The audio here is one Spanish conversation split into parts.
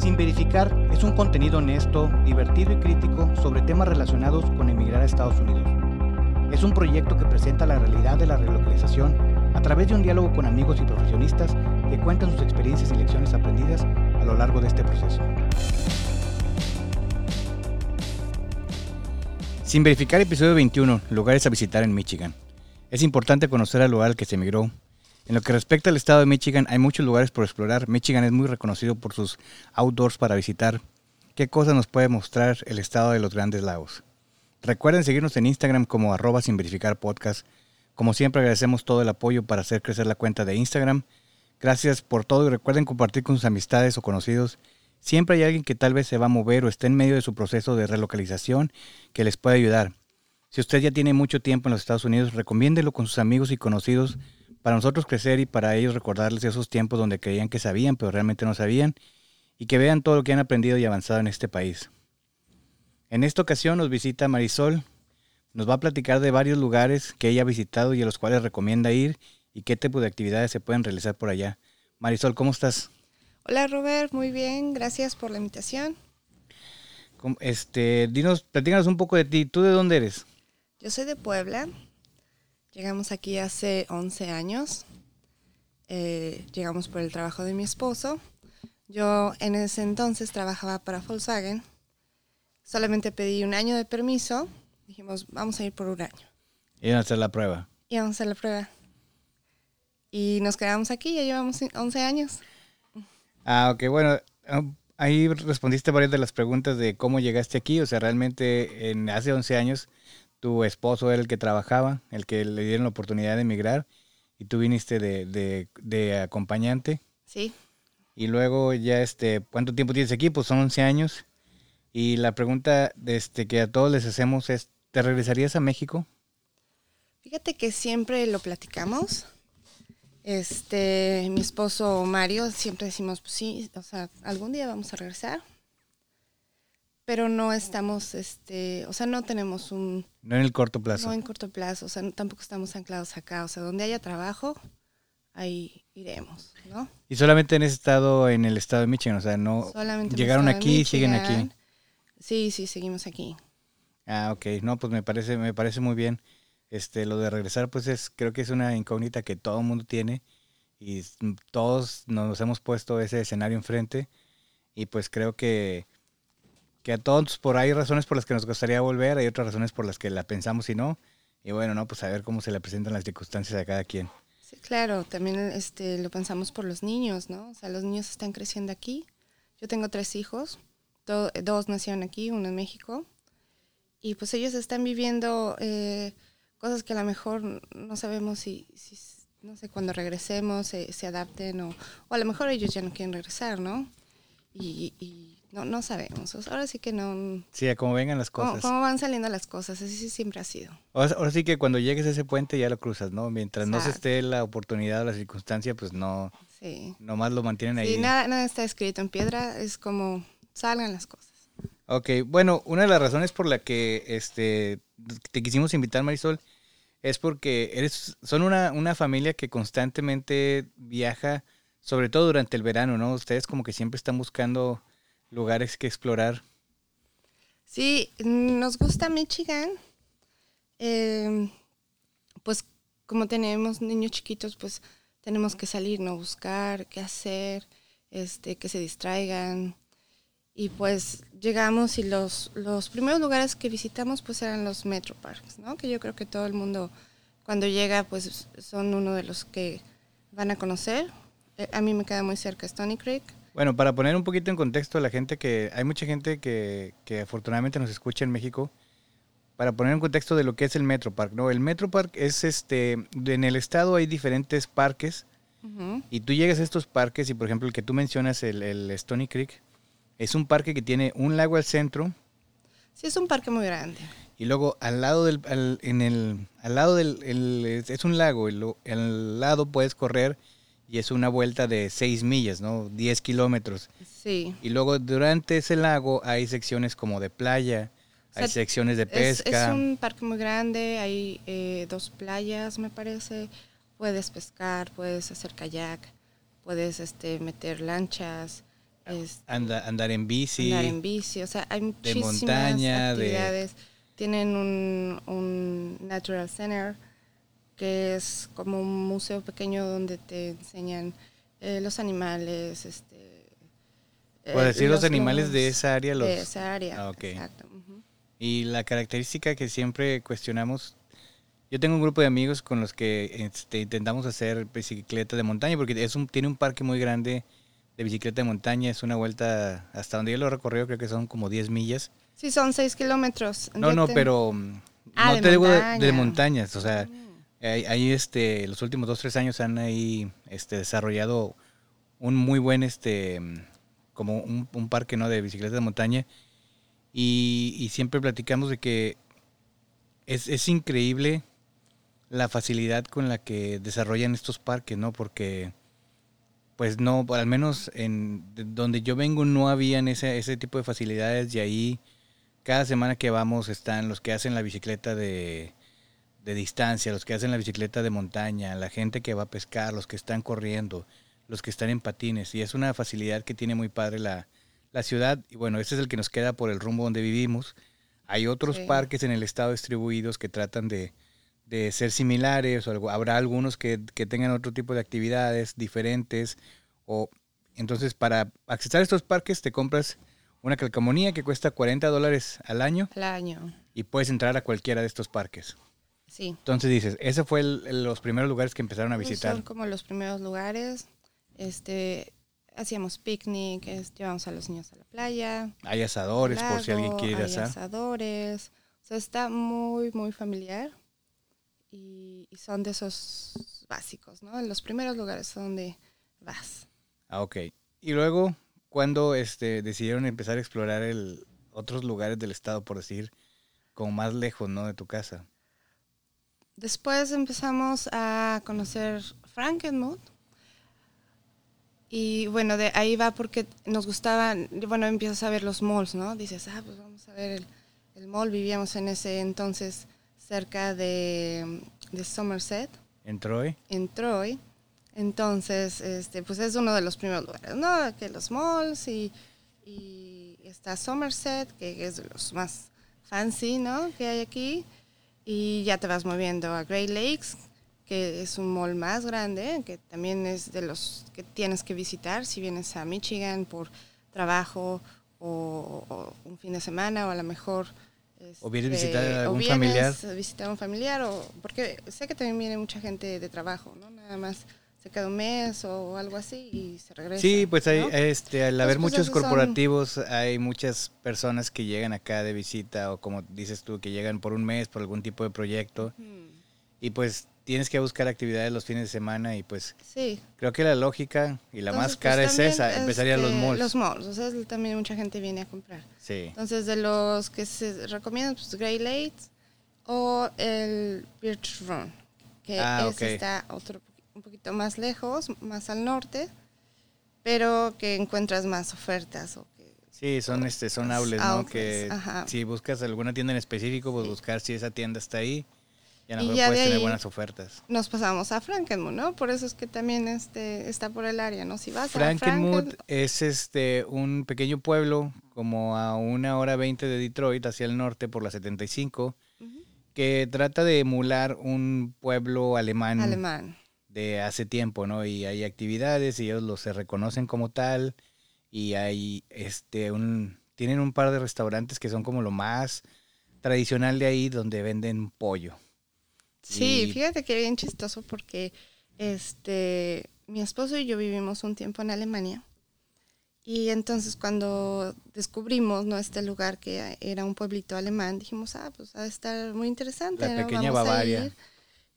Sin Verificar es un contenido honesto, divertido y crítico sobre temas relacionados con emigrar a Estados Unidos. Es un proyecto que presenta la realidad de la relocalización a través de un diálogo con amigos y profesionistas que cuentan sus experiencias y lecciones aprendidas a lo largo de este proceso. Sin verificar episodio 21, lugares a visitar en Michigan. Es importante conocer al lugar al que se emigró. En lo que respecta al estado de Michigan, hay muchos lugares por explorar. Michigan es muy reconocido por sus outdoors para visitar. ¿Qué cosas nos puede mostrar el estado de los grandes lagos? Recuerden seguirnos en Instagram como arroba sin verificar. Como siempre agradecemos todo el apoyo para hacer crecer la cuenta de Instagram. Gracias por todo y recuerden compartir con sus amistades o conocidos. Siempre hay alguien que tal vez se va a mover o esté en medio de su proceso de relocalización que les puede ayudar. Si usted ya tiene mucho tiempo en los Estados Unidos, recomiéndelo con sus amigos y conocidos para nosotros crecer y para ellos recordarles esos tiempos donde creían que sabían, pero realmente no sabían, y que vean todo lo que han aprendido y avanzado en este país. En esta ocasión nos visita Marisol, nos va a platicar de varios lugares que ella ha visitado y a los cuales recomienda ir y qué tipo de actividades se pueden realizar por allá. Marisol, ¿cómo estás? Hola Robert, muy bien, gracias por la invitación. Este, dinos, platícanos un poco de ti. ¿Tú de dónde eres? Yo soy de Puebla. Llegamos aquí hace 11 años. Eh, llegamos por el trabajo de mi esposo. Yo en ese entonces trabajaba para Volkswagen. Solamente pedí un año de permiso. Dijimos, vamos a ir por un año. Y a hacer la prueba. Y vamos a hacer la prueba. Y nos quedamos aquí, ya llevamos 11 años. Ah, ok, bueno, ah, ahí respondiste varias de las preguntas de cómo llegaste aquí. O sea, realmente en hace 11 años tu esposo era el que trabajaba, el que le dieron la oportunidad de emigrar y tú viniste de, de, acompañante. Sí. Y luego ya, este, ¿cuánto tiempo tienes aquí? Pues son 11 años. Y la pregunta este, que a todos les hacemos es, ¿te regresarías a México? Fíjate que siempre lo platicamos. Este, mi esposo Mario, siempre decimos, pues sí, o sea, algún día vamos a regresar pero no estamos, este, o sea, no tenemos un... No en el corto plazo. No en corto plazo, o sea, tampoco estamos anclados acá, o sea, donde haya trabajo, ahí iremos, ¿no? Y solamente han estado en el estado de Michigan, o sea, no... Solamente llegaron aquí y siguen aquí. Sí, sí, seguimos aquí. Ah, ok, no, pues me parece, me parece muy bien. Este, lo de regresar, pues es, creo que es una incógnita que todo el mundo tiene y todos nos hemos puesto ese escenario enfrente y pues creo que que a todos por ahí razones por las que nos gustaría volver, hay otras razones por las que la pensamos y no. Y bueno, no, pues a ver cómo se le presentan las circunstancias a cada quien. Sí, claro, también este, lo pensamos por los niños, ¿no? O sea, los niños están creciendo aquí. Yo tengo tres hijos, dos nacieron aquí, uno en México. Y pues ellos están viviendo eh, cosas que a lo mejor no sabemos si, si no sé, cuando regresemos se, se adapten o, o, a lo mejor ellos ya no quieren regresar, ¿no? Y, y no, no sabemos. Ahora sí que no. Sí, a cómo vengan las cosas. Cómo, van saliendo las cosas. Así siempre ha sido. Ahora, sí que cuando llegues a ese puente ya lo cruzas, ¿no? Mientras no se esté la oportunidad o la circunstancia, pues no. Sí. Nomás lo mantienen ahí. Sí, nada, nada está escrito en piedra. Es como salgan las cosas. Ok, bueno, una de las razones por la que este, te quisimos invitar, Marisol, es porque eres, son una, una familia que constantemente viaja, sobre todo durante el verano, ¿no? Ustedes como que siempre están buscando lugares que explorar. Sí, nos gusta Michigan. Em, pues como tenemos niños chiquitos, pues tenemos que salir, no buscar qué hacer, este, que se distraigan. Y pues llegamos y los, los primeros lugares que visitamos pues eran los Metro Parks, ¿no? Que yo creo que todo el mundo cuando llega pues son uno de los que van a conocer. Eh, a mí me queda muy cerca Stony Creek. Bueno, para poner un poquito en contexto a la gente que hay mucha gente que, que, afortunadamente nos escucha en México, para poner en contexto de lo que es el Metro Park, ¿no? El Metro Park es este, en el estado hay diferentes parques y tú llegas a estos parques y por ejemplo el que tú mencionas, el, el, Stony Creek, es un parque que tiene un lago al centro. Sí, es un parque muy grande. Y luego al lado del, en el, al lado del, es un lago, el, al lado puedes correr y es una vuelta de 6 millas, ¿no? 10 kilómetros. Sí. Y luego durante ese lago hay secciones como de playa, hay secciones de pesca. Es, un parque muy grande, hay eh, dos playas, me parece. Puedes pescar, puedes hacer kayak, puedes este, meter lanchas. este, Anda, andar en bici. andar en bici, o sea, hay muchísimas montaña, de- actividades. Tienen un, un Natural Center, que es como un museo pequeño donde te enseñan eh, los animales, este... Por eh, decir los animales de esa área, los... de esa área, Ah, ok. exacto. Y la característica que siempre cuestionamos, yo tengo un grupo de amigos con los que este, intentamos hacer bicicleta de montaña, porque es un, tiene un parque muy grande de bicicleta de montaña, es una vuelta hasta donde yo lo he recorrido, creo que son como 10 millas. Sí, son seis kilómetros. No, no, te- pero Ah, no de te digo de, de montaña. montañas, o sea, Mm. Ahí, este, los últimos dos, tres años han ahí este, desarrollado un muy buen, este, como un, parque, ¿no? De bicicleta de montaña. Y, y siempre platicamos de que es, es increíble la facilidad con la que desarrollan estos parques, ¿no? Porque, pues no, al menos en de donde yo vengo no habían ese, ese tipo de facilidades y ahí cada semana que vamos están los que hacen la bicicleta de, de distancia, los que hacen la bicicleta de montaña, la gente que va a pescar, los que están corriendo, los que están en patines. Y es una facilidad que tiene muy padre la, la ciudad. Y bueno, ese es el que nos queda por el rumbo donde vivimos. Hay otros Sí. parques en el estado distribuidos que tratan de, de ser similares, o algo- habrá algunos que, que tengan otro tipo de actividades diferentes. O, entonces, para accesar a estos parques, te compras una calcamonía que cuesta 40 dólares al año Al año. y puedes entrar a cualquiera de estos parques. Sí. Entonces dices, ese fue el- los primeros lugares que empezaron a Esos visitar. Son como los primeros lugares. Este, hacíamos picnic, es- llevamos a los niños a la playa. Hay asadores, por si alguien quiere hay asar. asadores. O sea, está muy, muy familiar. Y, y son de esos básicos, ¿no? Los primeros lugares donde vas. Ah, ok. Y luego, cuando este, decidieron empezar a explorar el, otros lugares del estado, por decir, como más lejos, ¿no? De tu casa. Después empezamos a conocer Frankenmuth. Y bueno, de ahí va porque nos gustaban, bueno, empiezas a ver los malls, ¿no? Dices, ah, pues vamos a ver el, el mall. Vivíamos en ese entonces cerca de, de Somerset, En Troy. en Troy. Entonces, este, pues es uno de los primeros lugares, ¿no? Que los malls y, y está Somerset, que es de los más fancy, ¿no? Que hay aquí. Y ya te vas moviendo a Great Lakes, que es un mall más grande, que también es de los que tienes que visitar si vienes a Michigan por trabajo o, o un fin de semana o a lo mejor... O vienes a este, visitar a algún familiar. a visitar a un familiar o porque sé que también viene mucha gente de trabajo, ¿no? Nada más se queda un mes o algo así y se regresa. Sí, pues hay, ¿no? este, al Pues, haber pues, muchos esos son- corporativos, hay muchas personas que llegan acá de visita o como dices tú, que llegan por un mes por algún tipo de proyecto Mm, y pues tienes que buscar actividades los fines de semana y pues Sí. creo que la lógica y la más Entonces, pues, cara es también, esa, empezaría los este, malls. Los malls, o sea, es- también mucha gente viene a comprar. Sí. Entonces, de los que se recomiendan, pues Great Lakes o el Birch Run, que Ah, ese ok. está otro, un poquito más lejos, más al norte, pero que encuentras más ofertas o que Sí, son este son Los outlets, ¿no? outlets, Que ajá. si buscas alguna tienda en específico, pues Sí. buscar si esa tienda está ahí y a lo Y mejor ya puedes de tener buenas ofertas. nos pasamos a Frankenmuth, ¿no? Por eso es que también este está por el área, ¿no? Si vas a Frankenmuth Franken, es este un pequeño pueblo como a una hora veinte de Detroit hacia el norte por la 75 Ujú. que trata de emular un pueblo alemán, alemán. De hace tiempo, ¿no? Y hay actividades y ellos los se reconocen como tal y hay este un tienen un par de restaurantes que son como lo más tradicional de ahí donde venden pollo. Sí, Y- fíjate que bien chistoso porque este mi esposo y yo vivimos un tiempo en Alemania. Y entonces cuando descubrimos ¿no? este lugar que era un pueblito alemán, dijimos, ah, pues ha de estar muy interesante. La ¿no? pequeña Vamos a Bavaria. ir".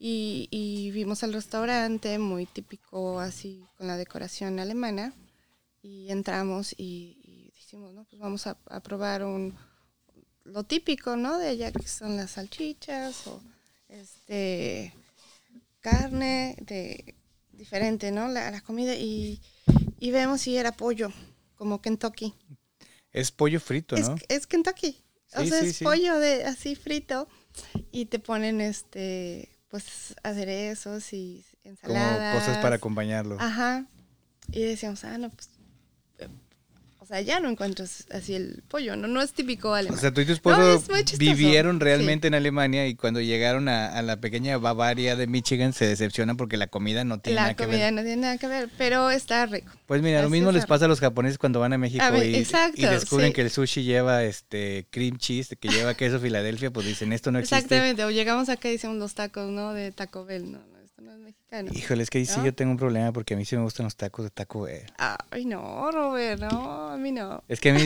Y, y vimos el restaurante, muy típico así, con la decoración alemana. Y entramos y, y dijimos, no, pues vamos a, a probar un, lo típico, ¿no? De allá que son las salchichas o este carne de diferente, ¿no? La, la comida y, y vemos si era pollo, como Kentucky. Es pollo frito, ¿no? es Kentucky. o sea, sí, es sí. pollo de así frito y te ponen este pues aderezos y Como ensaladas. cosas para acompañarlo. Ajá. Y decíamos, ah, no, pues O sea, ya no encuentras así el pollo, no, no es típico alemán. O sea, tú y tu esposo vivieron realmente en Alemania y cuando llegaron a, la pequeña Bavaria de Michigan se decepcionan porque la comida no tiene nada que ver. La comida no tiene nada que ver, pero está rico. Pues mira, lo mismo les pasa a los japoneses cuando van a México y, descubren que el sushi lleva este cream cheese, que lleva queso Filadelfia, pues dicen, esto no existe. Exactamente, o llegamos acá y decimos los tacos, ¿no? De Taco Bell, ¿no? No es mexicano. Híjole, es que sí yo tengo un problema porque a mí sí me gustan los tacos de Taco Bell. Ay, no, Robert, no, a mí no. Es que a mí,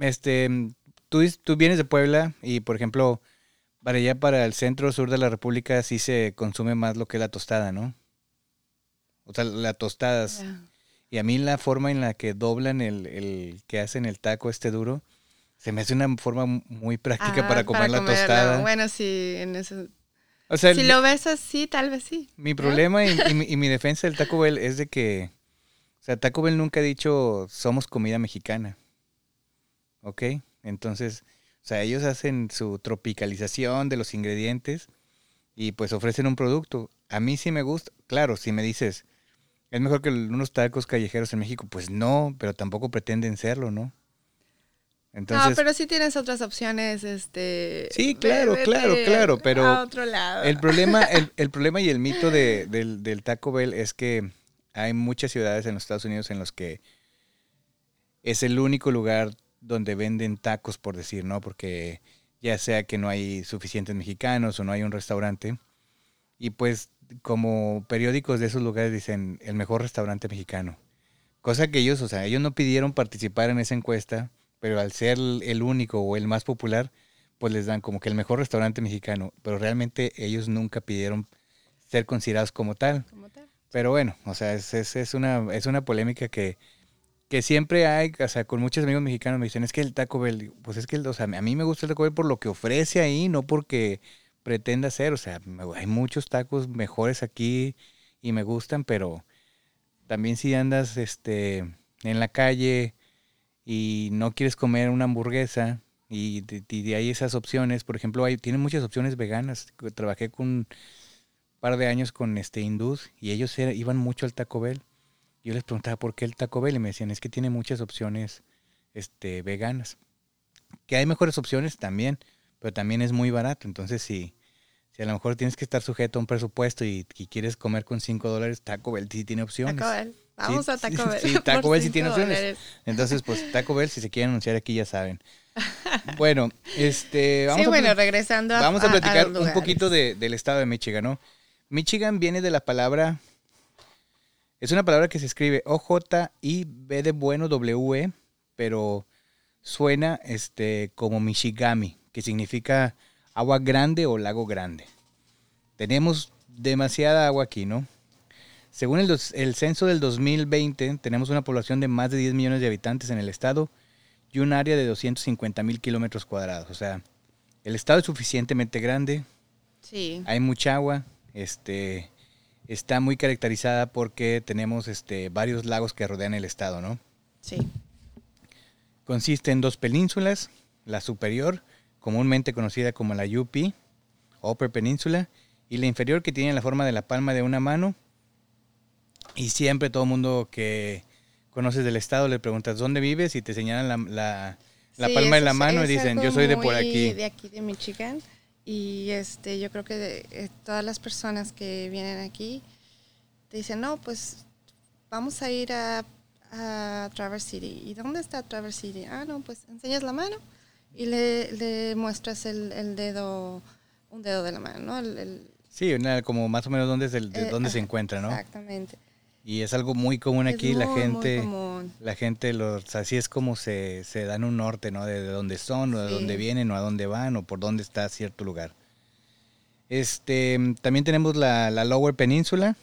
este, tú, tú vienes de Puebla y, por ejemplo, para allá, para el centro sur de la República, sí se consume más lo que es la tostada, ¿no? O sea, las tostadas. Y a mí la forma en la que doblan el, el, que hacen el taco este duro, se me hace una forma muy práctica ah, para comer la tostada. Bueno, sí, en si lo ves así, tal vez sí. Mi problema y, mi, defensa del Taco Bell es de que, o sea, Taco Bell nunca ha dicho somos comida mexicana. ¿Ok? Entonces, o sea, ellos hacen su tropicalización de los ingredientes y pues ofrecen un producto. A mí sí me gusta, claro, si me dices, es mejor que unos tacos callejeros en México, pues no, pero tampoco pretenden serlo, ¿no? No, pero sí tienes otras opciones, este... Sí, claro, claro, claro, pero... El problema, el, problema y el mito del, del, Taco Bell es que hay muchas ciudades en los Estados Unidos en los que es el único lugar donde venden tacos, por decir, ¿no? Porque ya sea que no hay suficientes mexicanos o no hay un restaurante. Y pues como periódicos de esos lugares dicen el mejor restaurante mexicano. Cosa que ellos, o sea, ellos no pidieron participar en esa encuesta pero al ser el único o el más popular, pues les dan como que el mejor restaurante mexicano, pero realmente ellos nunca pidieron ser considerados como tal. Pero bueno, o sea, es, es, una, es una polémica que, que siempre hay, o sea, con muchos amigos mexicanos me dicen, es que el Taco Bell, pues es que, o sea, a mí me gusta el Taco Bell por lo que ofrece ahí, no porque pretenda ser, o sea, hay muchos tacos mejores aquí y me gustan, pero también si andas, este, en la calle, y no quieres comer una hamburguesa y de, ahí esas opciones, por ejemplo, hay, tienen muchas opciones veganas. Trabajé con un par de años con este hindús y ellos iban mucho al Taco Bell. Yo les preguntaba por qué el Taco Bell y me decían, es que tiene muchas opciones este, veganas. Que hay mejores opciones también, pero también es muy barato. Entonces, si, si a lo mejor tienes que estar sujeto a un presupuesto y, quieres comer con 5 dólares, Taco Bell sí tiene opciones. Taco Bell. Vamos a Taco Bell. Sí, Taco Bell sí tiene opciones. Entonces, pues Taco Bell, si se quieren anunciar aquí, ya saben. Bueno, este. Vamos sí, bueno, regresando a Vamos a platicar un poquito del estado de Michigan, ¿no? Michigan viene de la palabra. Es una palabra que se escribe O-J-I-B de bueno W-E, pero suena este, como Michigami, que significa agua grande o lago grande. Tenemos demasiada agua aquí, ¿no? Según el, censo del 2020, tenemos una población de más de 10 millones de habitantes en el estado y un área de 250 mil kilómetros cuadrados. O sea, el estado es suficientemente grande. Sí. Hay mucha agua. Este, está muy caracterizada porque tenemos este, varios lagos que rodean el estado, ¿no? Sí. Consiste en dos penínsulas, la superior, comúnmente conocida como la UP, Upper Peninsula, y la inferior que tiene la forma de la palma de una mano y siempre todo el mundo que conoces del estado le preguntas dónde vives y te señalan la, la, palma de la mano y dicen yo soy de por aquí. De aquí de Michigan. Y este, yo creo que eh, todas las personas que vienen aquí te dicen, no, pues vamos a ir a, a Traverse City. ¿Y dónde está Traverse City? Ah, no, pues enseñas la mano y le, le muestras el, el, dedo, un dedo de la mano, ¿no? El, sí, como más o menos dónde, es el, de eh, dónde se encuentra, ¿no? Exactamente. Y es algo muy común aquí, la gente, la gente, los, así es como se, se dan un norte, ¿no? De, dónde son, o de dónde vienen, o a dónde van, o por dónde está cierto lugar. Este, también tenemos la, Lower Peninsula,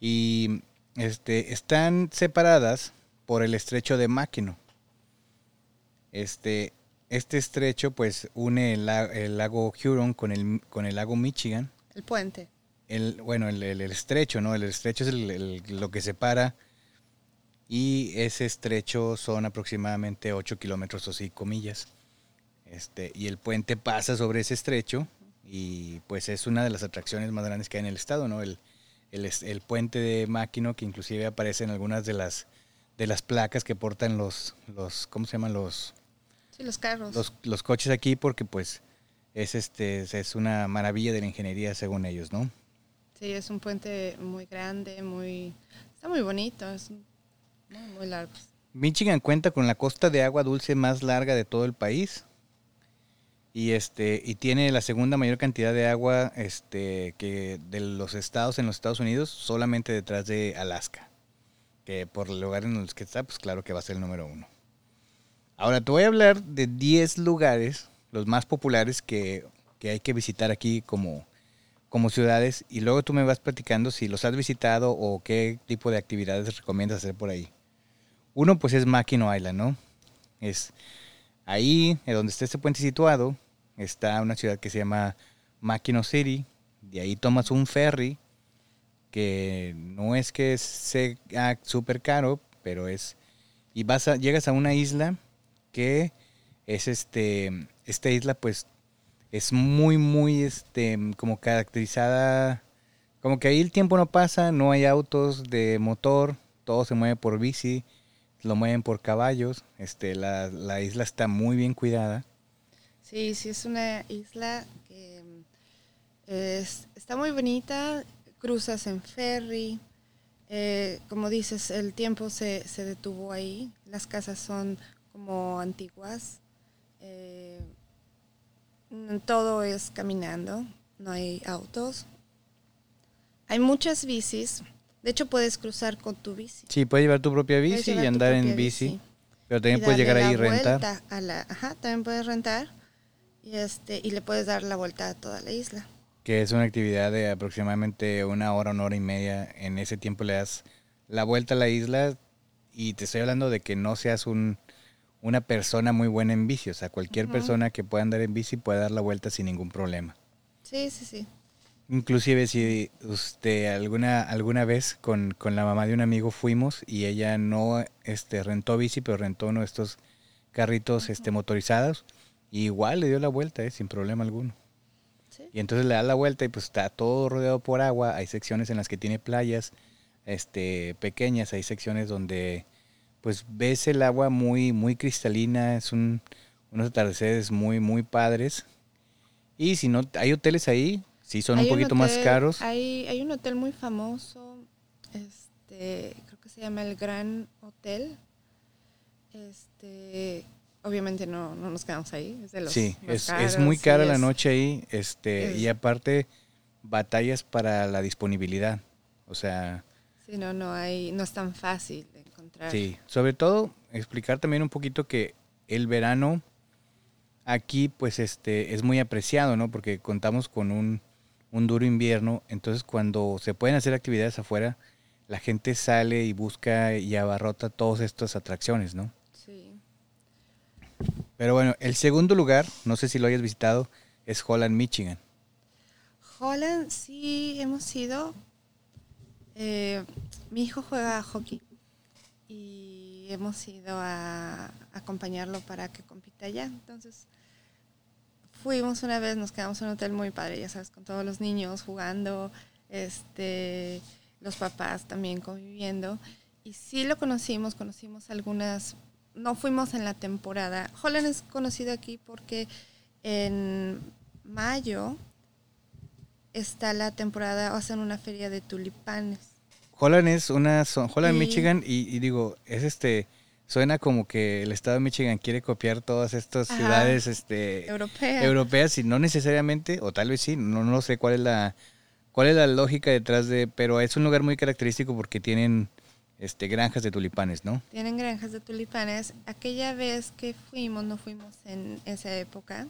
y este, están separadas por el estrecho de Mackinac. Este, este estrecho pues une el, el, lago Huron con el, con el lago Michigan. El puente el, bueno, el, estrecho, ¿no? El estrecho es lo que separa y ese estrecho son aproximadamente 8 kilómetros o 5 millas. Este, y el puente pasa sobre ese estrecho y pues es una de las atracciones más grandes que hay en el estado, ¿no? El, el, puente de Máquino que inclusive aparece en algunas de las de las placas que portan los, los ¿cómo se llaman? Los, Sí, los carros. los, los coches aquí porque pues es este es una maravilla de la ingeniería según ellos, ¿no? Sí, es un puente muy grande, muy... Está muy bonito, es muy, largo. Michigan cuenta con la costa de agua dulce más larga de todo el país y este y tiene la segunda mayor cantidad de agua este que de los estados en los Estados Unidos solamente detrás de Alaska que por el lugar en los que está pues claro que va a ser el número uno ahora te voy a hablar de 10 lugares los más populares que, que hay que visitar aquí como como ciudades y luego tú me vas platicando si los has visitado o qué tipo de actividades recomiendas hacer por ahí uno pues es Mackinac Island no es ahí donde está este puente situado está una ciudad que se llama Mackinac City. De ahí tomas un ferry que no es que sea súper caro, pero es y vas a, llegas a una isla que es este esta isla pues es muy muy este como caracterizada como que ahí el tiempo no pasa, no hay autos de motor, todo se mueve por bici, lo mueven por caballos, este la, la isla está muy bien cuidada. Sí, sí, es una isla que es- está muy bonita, cruzas en ferry, eh, como dices, el tiempo se, se detuvo ahí, las casas son como antiguas, eh, todo es caminando, no hay autos, hay muchas bicis, de hecho puedes cruzar con tu bici. Sí, puedes llevar tu propia bici y andar en bici, pero también y puedes llegar ahí y rentar. a la- ajá, también puedes rentar y este y le puedes dar la vuelta a toda la isla. que es una actividad de aproximadamente una hora, una hora y media. En ese tiempo le das la vuelta a la isla y te estoy hablando de que no seas un, una persona muy buena en bici. O sea, cualquier persona que pueda andar en bici puede dar la vuelta sin ningún problema. Sí, sí, sí. Inclusive si usted alguna, alguna vez con, con la mamá de un amigo fuimos y ella no este, rentó bici, pero rentó uno de estos carritos este, motorizados. Y igual le dio la vuelta, eh, sin problema alguno. Sí. Y entonces le da la vuelta y pues está todo rodeado por agua. Hay secciones en las que tiene playas este, pequeñas, hay secciones donde pues ves el agua muy, muy cristalina, es un, unos atardeceres muy, muy padres. Y si no, hay hoteles ahí, sí son Hay un poquito más hotel- caros. Hay, hay un hotel muy famoso, este, creo que se llama el Gran Hotel. Este, obviamente no, no nos quedamos ahí, es de los Sí, más es, caros, es muy cara la es- noche ahí, este, es- y aparte batallas para la disponibilidad. O sea, Sí, no, no hay, no es tan fácil encontrar. Sí, sobre todo explicar también un poquito que el verano aquí pues este es muy apreciado, ¿no? Porque contamos con un, un duro invierno, entonces cuando se pueden hacer actividades afuera, la gente sale y busca y abarrota todas estas atracciones, ¿no? Sí. Pero bueno, el segundo lugar, no sé si lo hayas visitado, es Holland, Michigan. Holland, sí, hemos ido. Eh, mi hijo juega hockey y hemos ido a acompañarlo para que compita allá. Entonces, fuimos una vez, nos quedamos en un hotel muy padre, ya sabes, con todos los niños jugando, este, los papás también conviviendo. Y sí lo conocimos, conocimos algunas, no fuimos en la temporada. Holland es conocido aquí porque en mayo está la temporada, hacen una feria de tulipanes. Holland es una zo- Holland, Y- Michigan y, y digo, es este suena como que el estado de Michigan quiere copiar todas estas Ajá. ciudades este Europea. europeas y no necesariamente o tal vez sí, no no sé cuál es la cuál es la lógica detrás de, pero es un lugar muy característico porque tienen este granjas de tulipanes, ¿no? Tienen granjas de tulipanes. Aquella vez que fuimos, no fuimos en esa época,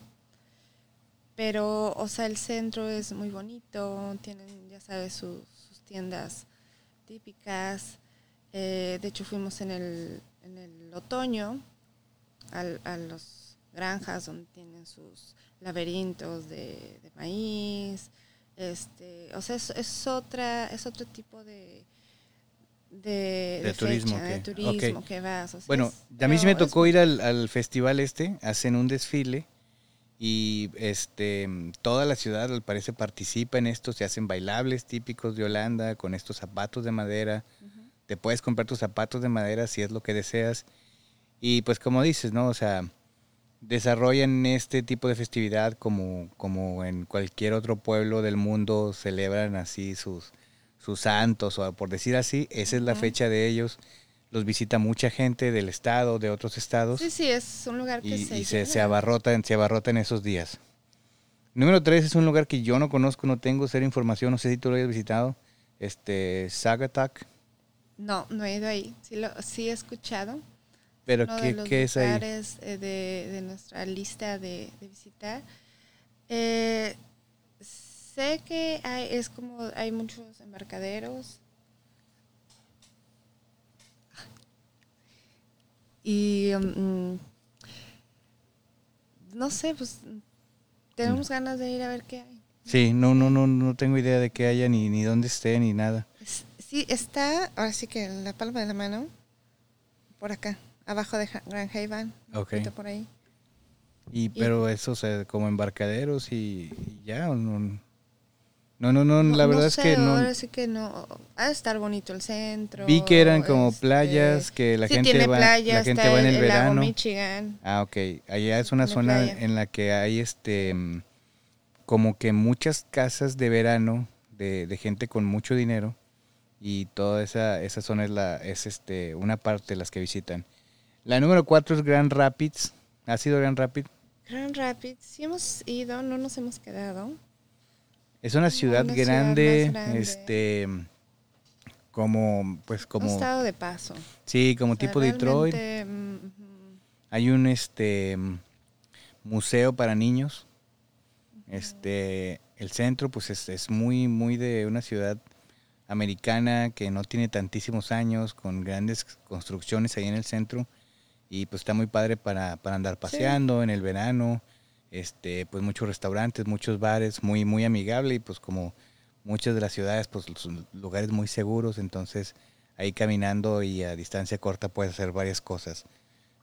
pero, o sea, el centro es muy bonito, tienen, ya sabes, sus tiendas típicas. Eh, de hecho, fuimos en el, en el otoño al- a las granjas donde tienen sus laberintos de, de maíz. Este, o sea, es, es otra, es otro tipo de, de, De turismo fecha, de que- turismo ok. que vas. o sea, Bueno, es- a mí sí me es tocó ir al, al festival este, hacen un desfile y este toda la ciudad al parecer participa en esto, se hacen bailables típicos de Holanda con estos zapatos de madera, te puedes comprar tus zapatos de madera si es lo que deseas. Y pues como dices, ¿no? O sea, desarrollan este tipo de festividad como, como en cualquier otro pueblo del mundo celebran así sus, sus santos, o por decir así, esa es la fecha de ellos. Los visita mucha gente del estado, de otros estados. Sí, sí, es un lugar que y, se, y se, se abarrotan, se abarrotan esos días. Número tres es un lugar que yo no conozco, no tengo cero información, no sé si tú lo hayas visitado. Este, Sagatak. No, no he ido ahí. Sí, lo, sí he escuchado. Pero uno de ¿qué, los qué es ahí? lugares, eh, de, de nuestra lista de, de visitar. Eh, sé que hay, es como hay muchos embarcaderos. Y mm, no sé, pues tenemos ganas de ir a ver qué hay. Sí, no, no, no, no tengo idea de qué haya, ni, ni dónde esté, ni nada. Sí, está, ahora sí que en la palma de la mano, por acá, abajo de Grand Haven, un Ok. poquito por ahí. Y, pero eso, o sea, como embarcaderos y, y ya, ¿o no, no, no, no, la verdad es sé, que no. Ahora sí que no. Ha de estar bonito el centro. Vi que eran como este, playas, que la sí, gente tiene va, playa, la gente está va en el, el el lago verano. Michigan. Ah, ok. Allá es una Tiene zona playa. en la que hay este como que muchas casas de verano de, de gente con mucho dinero y toda esa, esa zona es la, es este, una parte de las que visitan. La número cuatro es Grand Rapids. ¿Ha sido Grand Rapids? Grand Rapids, sí hemos ido, no nos hemos quedado. Es una ciudad, una grande, este como pues como estado de paso. sí, como O sea, tipo Detroit. mm, ujú. Hay un este mm, museo para niños. Este, el centro pues es, es muy muy de una ciudad americana que no tiene tantísimos años, con grandes construcciones ahí en el centro y pues está muy padre para, para andar paseando en el verano. Este, pues muchos restaurantes, muchos bares, muy muy amigable y pues como muchas de las ciudades pues son lugares muy seguros, entonces ahí caminando y a distancia corta puedes hacer varias cosas.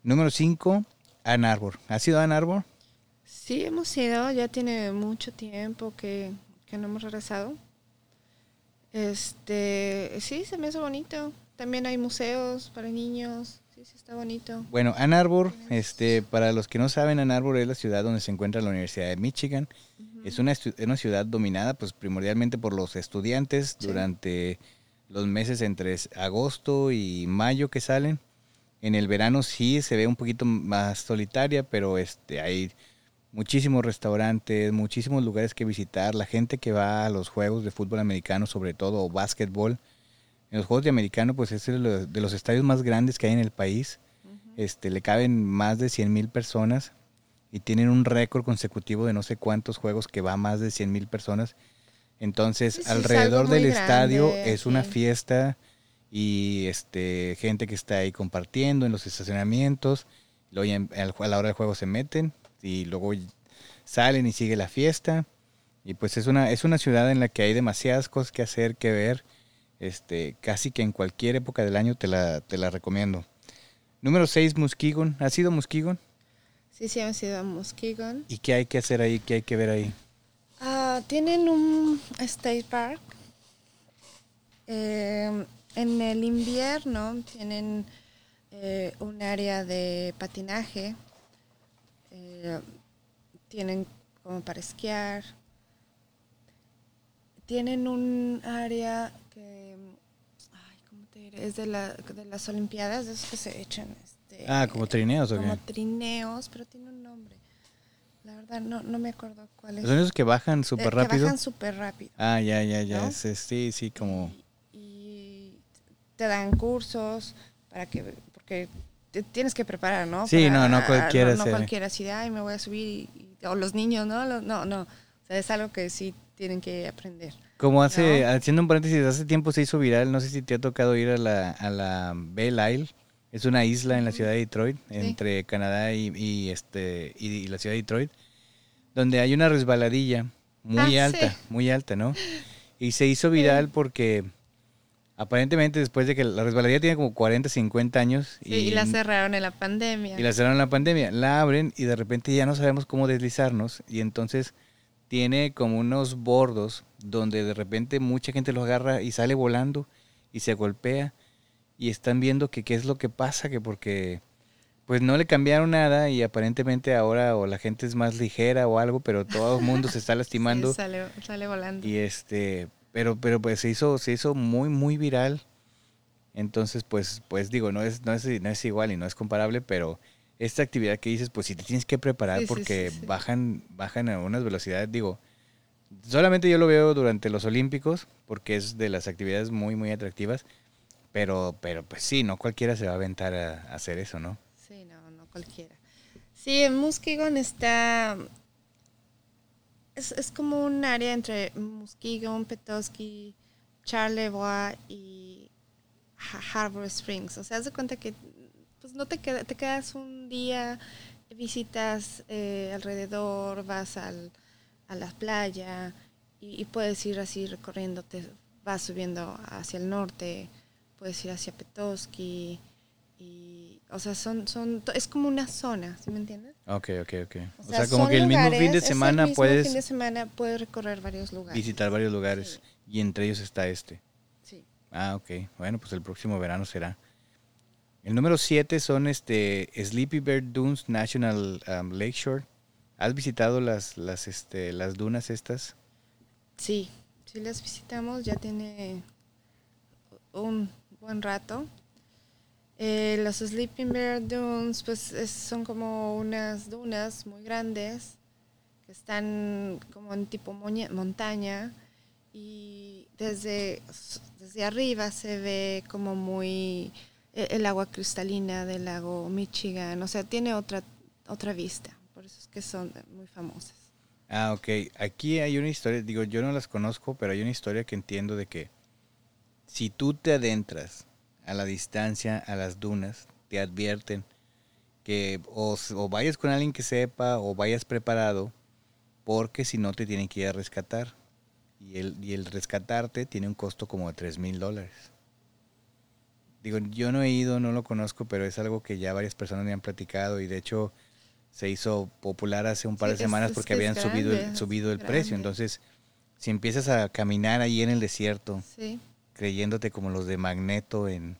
Número 5, Ann Arbor. ¿Has ido a Ann Arbor? Sí, hemos ido, ya tiene mucho tiempo que, que no hemos regresado. Este, sí, se me hace bonito. También hay museos para niños. Sí, sí, está bonito. Bueno, Ann Arbor, este, para los que no saben, Ann Arbor es la ciudad donde se encuentra la Universidad de Michigan. Es una, ciudad dominada pues primordialmente por los estudiantes Sí. durante los meses entre agosto y mayo que salen. En el verano sí se ve un poquito más solitaria, pero este hay muchísimos restaurantes, muchísimos lugares que visitar. La gente que va a los juegos de fútbol americano, sobre todo, o básquetbol. En los juegos de americano, pues es de los estadios más grandes que hay en el país. Este, le caben más de 100 mil personas y tienen un récord consecutivo de no sé cuántos juegos que va a más de 100 mil personas. Entonces, Sí, sí, es alrededor del estadio es una fiesta y este gente que está ahí compartiendo en los estacionamientos. Luego en- a la hora del juego se meten y luego salen y sigue la fiesta. Y pues es una, es una ciudad en la que hay demasiadas cosas que hacer, que ver. Este, casi que en cualquier época del año te la, te la recomiendo. Número 6, Muskegon. ¿Has ido a Muskegon? Sí, sí, hemos ido a Muskegon. ¿Y qué hay que hacer ahí? ¿Qué hay que ver ahí? Ah, tienen un state park. Eh, en el invierno tienen eh, un área de patinaje. Eh, tienen como para esquiar. Tienen un área que, ay, ¿cómo te diré? Es de, la, de las Olimpiadas, de esos que se echan. Este, Ah, como trineos o como qué? trineos, pero tiene un nombre. La verdad, no, no me acuerdo cuál es. ¿Son esos que bajan Eh, súper que rápido? bajan súper rápido. Ah, ya, ya, ya. ¿no? sí, sí, como... Y te dan cursos para que, porque te tienes que preparar, ¿no? Sí, Para- no, no cualquiera No, no cualquiera así, de, ay, me voy a subir, y, y- o los niños, ¿no? Los- no, no. O sea, es algo que sí tienen que aprender. Como hace, No. haciendo un paréntesis, hace tiempo se hizo viral, no sé si te ha tocado ir a la, a la Belle Isle, es una isla en la ciudad de Detroit, entre Canadá y, y, este, y, y la ciudad de Detroit, donde hay una resbaladilla muy Ah, alta, sí. muy alta, ¿no? Y se hizo viral porque aparentemente después de que la resbaladilla tiene como 40, 50 años Sí, y, la cerraron en la pandemia. y la cerraron en la pandemia. La abren y de repente ya no sabemos cómo deslizarnos. Y entonces tiene como unos bordos donde de repente mucha gente los agarra y sale volando y se golpea. y están viendo que qué es lo que pasa, que porque pues no le cambiaron nada y aparentemente ahora o la gente es más ligera o algo, pero todo el mundo se está lastimando. Sí, sale, sale volando. Y este, pero, pero pues se hizo, se hizo muy, muy viral. Entonces, pues, pues digo, no es, no es, no es igual y no es comparable, pero esta actividad que dices, pues si te tienes que preparar Sí, porque sí, sí. bajan, bajan a unas velocidades, digo, solamente yo lo veo durante los Olímpicos, porque es de las actividades muy, muy atractivas, pero, pero pues sí, no cualquiera se va a aventar a, a hacer eso, ¿no? Sí, no, no cualquiera. Sí, en Muskegon está... Es, es como un área entre Muskegon, Petoskey, Charlevoix y Ha- Harbor Springs. O sea, haz de cuenta que pues no te, queda, te quedas un día, visitas eh, alrededor, vas al, a la playa y, y puedes ir así recorriendo, te vas subiendo hacia el norte, puedes ir hacia Petoskey y o sea son son es como una zona ¿sí me entiendes? Ok, ok, ok. O, O sea, como que el mismo fin de el semana mismo puedes fin de semana puedes recorrer varios lugares visitar varios lugares y entre ellos está este. sí Ah, ok. Bueno, pues el próximo verano será. El número 7 son este Sleepy Bear Dunes National um, Lakeshore. ¿Has visitado las, las, este, las dunas estas? sí sí las visitamos ya tiene un buen rato Eh, los Sleeping Bear Dunes pues es- son como unas dunas muy grandes que están como en tipo montaña y desde, desde arriba se ve como muy el agua cristalina del lago Michigan, o sea, tiene otra, otra vista, por eso es que son muy famosas. Ah, ok. Aquí hay una historia, digo, yo no las conozco, pero hay una historia que entiendo de que si tú te adentras a la distancia, a las dunas, te advierten que o vayas con alguien que sepa o vayas preparado, porque si no te tienen que ir a rescatar. Y el, y el rescatarte tiene un costo como de 3 mil dólares. Digo, yo no he ido, no lo conozco, pero es algo que ya varias personas me han platicado y de hecho se hizo popular hace un par Sí, de semanas es porque es habían subido el, subido el precio. Entonces, si empiezas a caminar ahí en el desierto, Sí, creyéndote como los de Magneto en,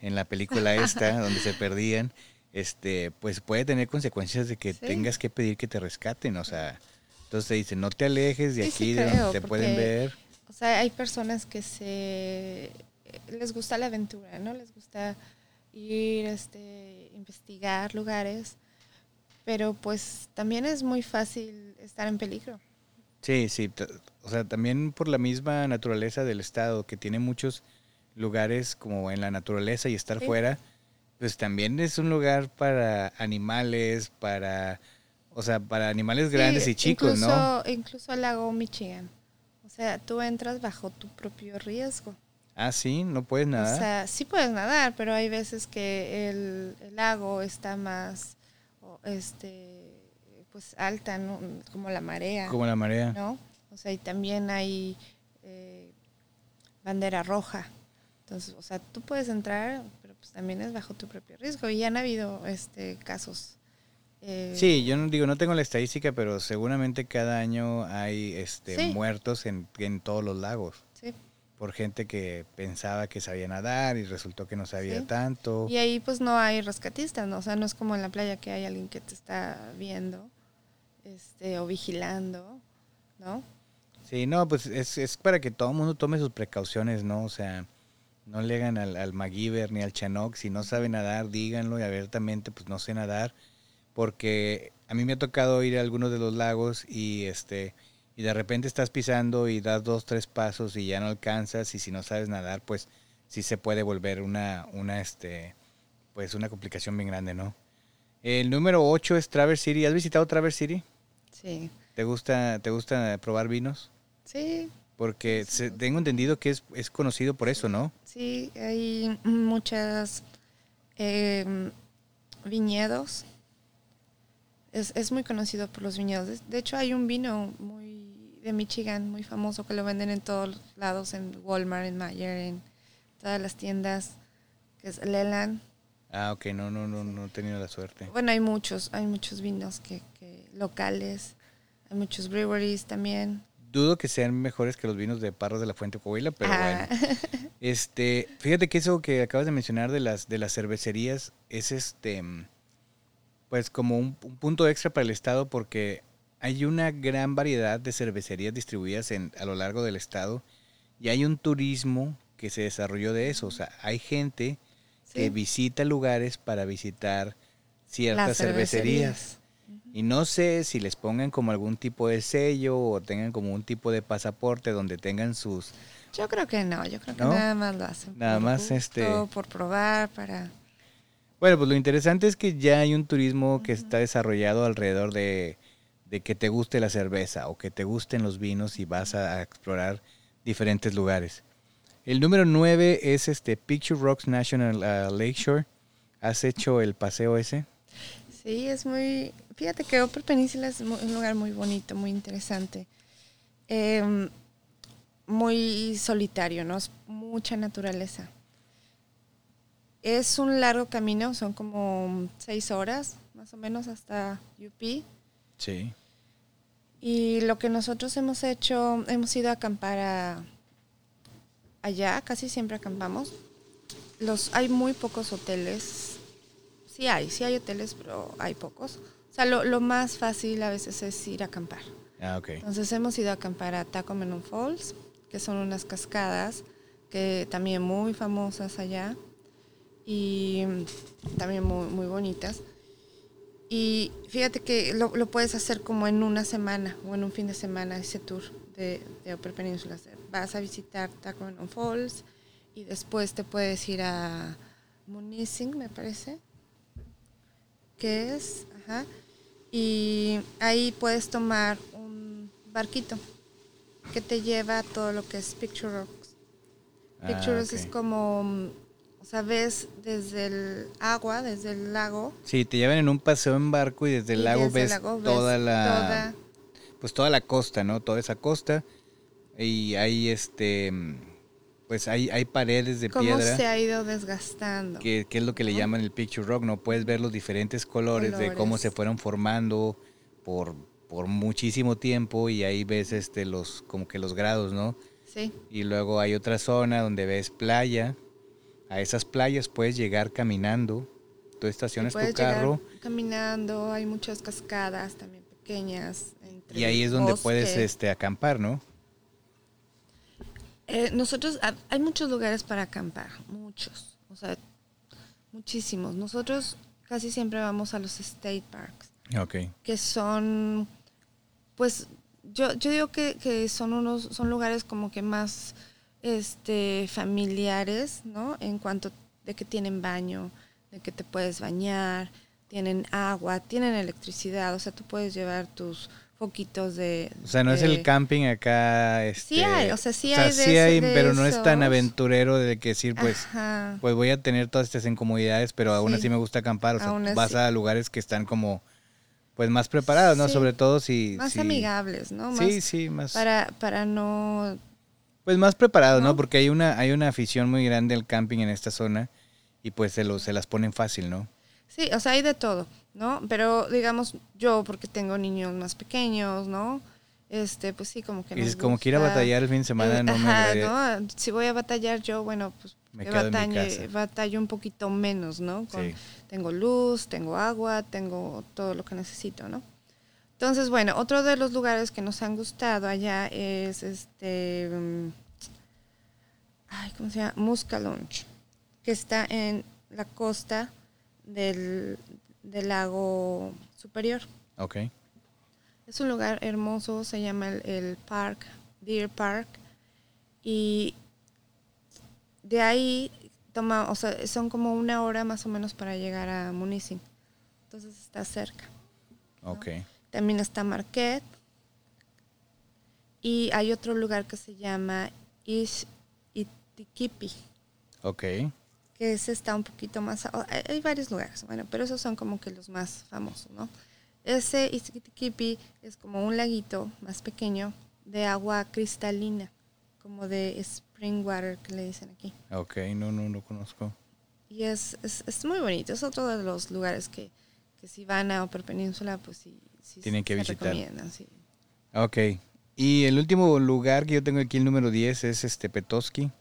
en la película esta, donde se perdían, este, pues puede tener consecuencias de que Sí. tengas que pedir que te rescaten. O sea, entonces te dicen, no te alejes de aquí, de donde te pueden ver. o sea, hay personas que se les gusta la aventura, ¿no? Les gusta ir, este, investigar lugares, pero pues también es muy fácil estar en peligro. Sí, sí. O sea, también por la misma naturaleza del estado, que tiene muchos lugares como en la naturaleza y estar Sí. fuera, pues también es un lugar para animales, para, o sea, para animales grandes Sí, y chicos, ¿no? incluso, Incluso el lago Michigan. O sea, tú entras bajo tu propio riesgo. Ah, sí, no puedes O nadar. sea, sí puedes nadar, pero hay veces que el, el lago está más, o, este, pues alta, ¿no? Como la marea, como la marea. ¿no? O sea, y también hay eh, bandera roja. Entonces, o sea, tú puedes entrar, pero pues también es bajo tu propio riesgo. Y han habido este casos. eh, Sí, yo no digo, no tengo la estadística, pero seguramente cada año hay este Sí. muertos en, en todos los lagos sí. Por gente que pensaba que sabía nadar y resultó que no sabía Sí. tanto. Y ahí pues no hay rescatistas, ¿no? O sea, no es como en la playa que hay alguien que te está viendo este, o vigilando, ¿no? Sí, no, pues es, es para que todo el mundo tome sus precauciones, ¿no? O sea, no le hagan al, al MacGyver ni al Chanook. Si no sabe nadar, díganlo y abiertamente, pues no sé nadar. Porque a mí me ha tocado ir a algunos de los lagos y este y de repente estás pisando y das dos, tres pasos y ya no alcanzas y si no sabes nadar, pues sí se puede volver una, una, este, pues una complicación bien grande, ¿no? El número 8 es Traverse City. ¿Has visitado Traverse City? Sí. ¿Te gusta, te gusta probar vinos? Sí, Porque se- tengo entendido que es, es conocido por eso, ¿no? sí, hay muchas em, viñedos. Es, es muy conocido por los viñedos. De- hecho, hay un vino muy de Michigan, muy famoso, que lo venden en todos lados, en Walmart, en Mayer, en todas las tiendas, que es Leland. Ah, ok, no, no, no, no he tenido la suerte. Bueno, hay muchos, hay muchos vinos que, que locales, hay muchos breweries también. dudo que sean mejores que los vinos de Parros de la Fuente Coahuila, pero Ah. bueno. Este, fíjate que eso que acabas de mencionar de las de las cervecerías es este mm, pues como un, un punto extra para el estado porque hay una gran variedad de cervecerías distribuidas en, a lo largo del estado y hay un turismo que se desarrolló de eso, o sea, hay gente que visita lugares para visitar ciertas Las cervecerías. cervecerías. Y no sé si les pongan como algún tipo de sello o tengan como un tipo de pasaporte donde tengan sus... Yo creo que no, yo creo que ¿No? nada más lo hacen. Nada más, gusto, este- Por probar, para... Bueno, pues lo interesante es que ya hay un turismo que está desarrollado alrededor de, de que te guste la cerveza o que te gusten los vinos y vas a, a explorar diferentes lugares. El número 9 es este Picture Rocks National uh, Lakeshore. ¿Has hecho el paseo ese? Sí, es muy... Fíjate que Upper Peninsula es un lugar muy bonito, muy interesante. Em, muy solitario, ¿no? Es mucha naturaleza. Es un largo camino, son como seis horas, más o menos, hasta UP. Sí. Y lo que nosotros hemos hecho, hemos ido a acampar a- allá, casi siempre acampamos. Los, hay muy pocos hoteles. Sí hay, sí hay hoteles, pero hay pocos. O sea, lo, lo más fácil a veces es ir a acampar. Ah, ok. Entonces hemos ido a acampar a Tacomenon Falls, que son unas cascadas que también muy famosas allá y también muy, muy bonitas. Y fíjate que lo, lo puedes hacer como en una semana o en un fin de semana ese tour de, de Upper Peninsula. Vas a visitar Tacomenon Falls y después te puedes ir a Munising, me parece, que es, ajá, y ahí puedes tomar un barquito que te lleva a todo lo que es Picture Rocks. Ah, Picture Rocks es como, mm, o sea, ves desde el agua, desde el lago. Sí, te llevan en un paseo en barco y desde el y lago desde el ves lago ves toda la toda- pues toda la costa, ¿no? Toda esa costa y hay este pues hay, hay paredes de cómo piedra se ha ido desgastando. que, que es lo que le llaman el picture rock, ¿no? Puedes ver los diferentes colores, de cómo Colores. se fueron formando por, por muchísimo tiempo y ahí ves este los como que los grados, ¿no? Sí, Y luego hay otra zona donde ves playa. A esas playas puedes llegar caminando. Tú estacionas tu carro caminando, hay muchas cascadas también pequeñas. entre y ahí es donde puedes este acampar, ¿no? Eh, nosotros, ha- hay muchos lugares para acampar, muchos, o sea, muchísimos. Nosotros casi siempre vamos a los state parks, Ok. que son, pues, yo, yo digo que, que son unos, son lugares como que más, este, familiares, ¿no? En cuanto de que tienen baño, de que te puedes bañar, tienen agua, tienen electricidad, o sea, tú puedes llevar tus foquitos de... O sea, no es el camping acá. Este, Sí hay, o sea, sí hay de sí hay, de pero no es tan aventurero de que decir, pues, Ajá. pues voy a tener todas estas incomodidades, pero aún Sí. así me gusta acampar. O sea, Aún vas así. a lugares que están como, pues, más preparados, ¿no? Sí. Sobre todo si... más si- amigables, ¿no? Más Sí, sí, más... Para, para no... Pues más preparados, ¿no? ¿No? Porque hay una, hay una afición muy grande al camping en esta zona y pues se, lo, se las ponen fácil, ¿no? Sí, o sea, hay de todo, ¿no? Pero digamos, yo, porque tengo niños más pequeños, ¿no? Este, pues sí, como que Y dices, como que ir a batallar el fin de semana Eh, no me ajá, agradaría. ¿no? Si voy a batallar yo, bueno, pues Me batalle- batallo un poquito menos, ¿no? Con- Sí. Tengo luz, tengo agua, tengo todo lo que necesito, ¿no? Entonces, bueno, otro de los lugares que nos han gustado allá es este. mm, Ay, ¿cómo se llama? Muscalonge, que está en la costa del, del lago superior. Ok. Es un lugar hermoso, se llama el, el Park, Deer Park, y de ahí toma, o sea, son como una hora más o menos para llegar a Munising. Entonces está cerca. Ok. También está Marquette. Y hay otro lugar que se llama Ish Itikipi, Ok. que ese está un poquito más... hay- varios lugares, bueno, pero esos son como que los más famosos, ¿no? Ese Itikipi es como un laguito más pequeño de agua cristalina, como de spring water que le dicen aquí. Ok, no, no lo conozco. Y es, es, es muy bonito, es otro de los lugares que, que si van a Upper Península, pues sí, sí Tienen que se visitar. sí. Ok. Y el último lugar que yo tengo aquí, el número 10, es este Petoski.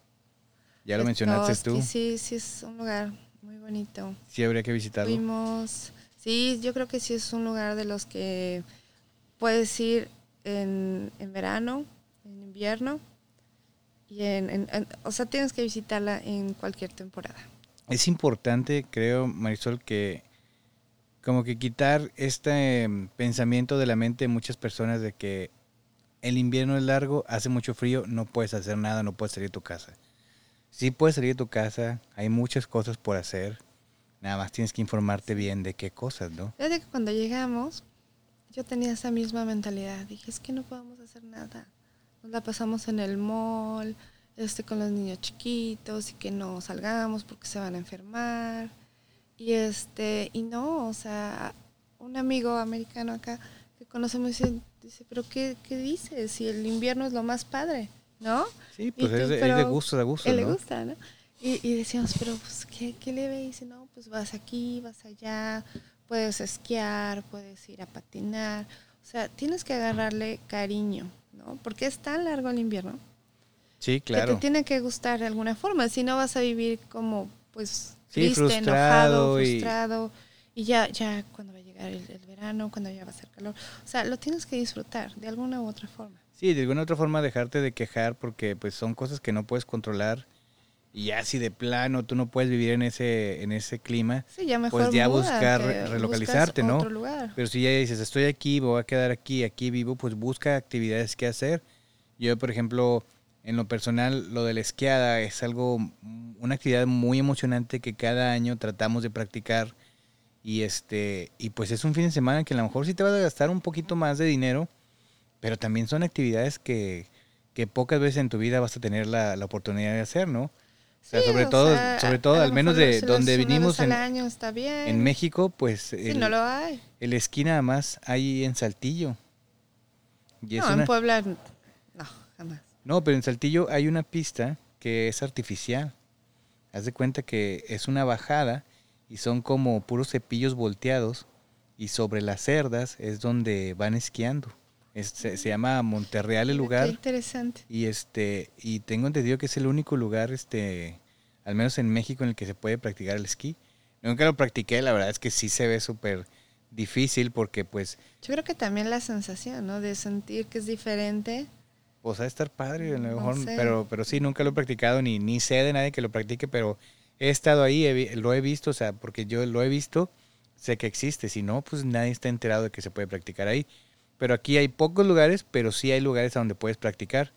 Ya lo mencionaste tú. Sí, sí, es un lugar muy bonito. Sí, habría que visitarlo. Fuimos, sí, yo creo que sí es un lugar de los que puedes ir en, en verano, en invierno, y en, o sea, tienes que visitarla en cualquier temporada. Es importante, creo, Marisol, que como que quitar este em, pensamiento de la mente de muchas personas de que el invierno es largo, hace mucho frío, no puedes hacer nada, no puedes salir de tu casa. Sí puedes salir de tu casa, hay muchas cosas por hacer, nada más tienes que informarte bien de qué cosas, ¿no? Desde que cuando llegamos, yo tenía esa misma mentalidad, dije, es que no podemos hacer nada. Nos la pasamos en el mall, este, con los niños chiquitos y que no salgamos porque se van a enfermar y este, y no, o sea, un amigo americano acá que conocemos dice, dice pero qué, qué dices? Si el invierno es lo más padre, ¿no? Sí, pues es, de gusto, de gusto. Él le gusta, ¿no? Y, y, decíamos, pero pues, ¿qué, ¿qué le ve? Y dice, no, pues vas aquí, vas allá, puedes esquiar, puedes ir a patinar. O sea, tienes que agarrarle cariño, ¿no? Porque es tan largo el invierno. Sí, claro. Que te tiene que gustar de alguna forma, si no vas a vivir como, pues, triste, enojado, frustrado. Y ya, ya cuando va a llegar el, verano, cuando ya va a ser calor. O sea, lo tienes que disfrutar de alguna u otra forma. Sí, de alguna u otra forma dejarte de quejar porque pues son cosas que no puedes controlar. Y ya si de plano tú no puedes vivir en ese en ese clima, sí, ya mejor pues ya buscar relocalizarte, ¿no? Pero si ya dices, estoy aquí, voy a quedar aquí, aquí vivo, pues busca actividades que hacer. Yo, por ejemplo, en lo personal, lo de la esquiada es algo, una actividad muy emocionante que cada año tratamos de practicar. Y este, y pues es un fin de semana que a lo mejor sí te vas a gastar un poquito más de dinero, pero también son actividades que, que pocas veces en tu vida vas a tener la, la oportunidad de hacer, ¿no? O sea, sobre todo, sobre todo, al menos de donde vinimos en, año está bien. en México, pues sí, no lo hay. el esquí nada más hay en Saltillo. no, en Puebla no, jamás. No, pero en Saltillo hay una pista que es artificial. Haz de cuenta que es una bajada y son como puros cepillos volteados y sobre las cerdas es donde van esquiando. se, llama Monterreal el lugar. Qué interesante. Y este y tengo entendido que es el único lugar este al menos en México en el que se puede practicar el esquí. Nunca lo practiqué, la verdad es que sí se ve súper difícil porque pues yo creo que también la sensación, ¿no? De sentir que es diferente pues a estar padre, a lo mejor, pero, pero sí, nunca lo he practicado, ni, ni sé de nadie que lo practique, pero he estado ahí, lo he visto, o sea, porque yo lo he visto, sé que existe, si no, pues nadie está enterado de que se puede practicar ahí. Pero aquí hay pocos lugares, pero sí hay lugares a donde puedes practicar.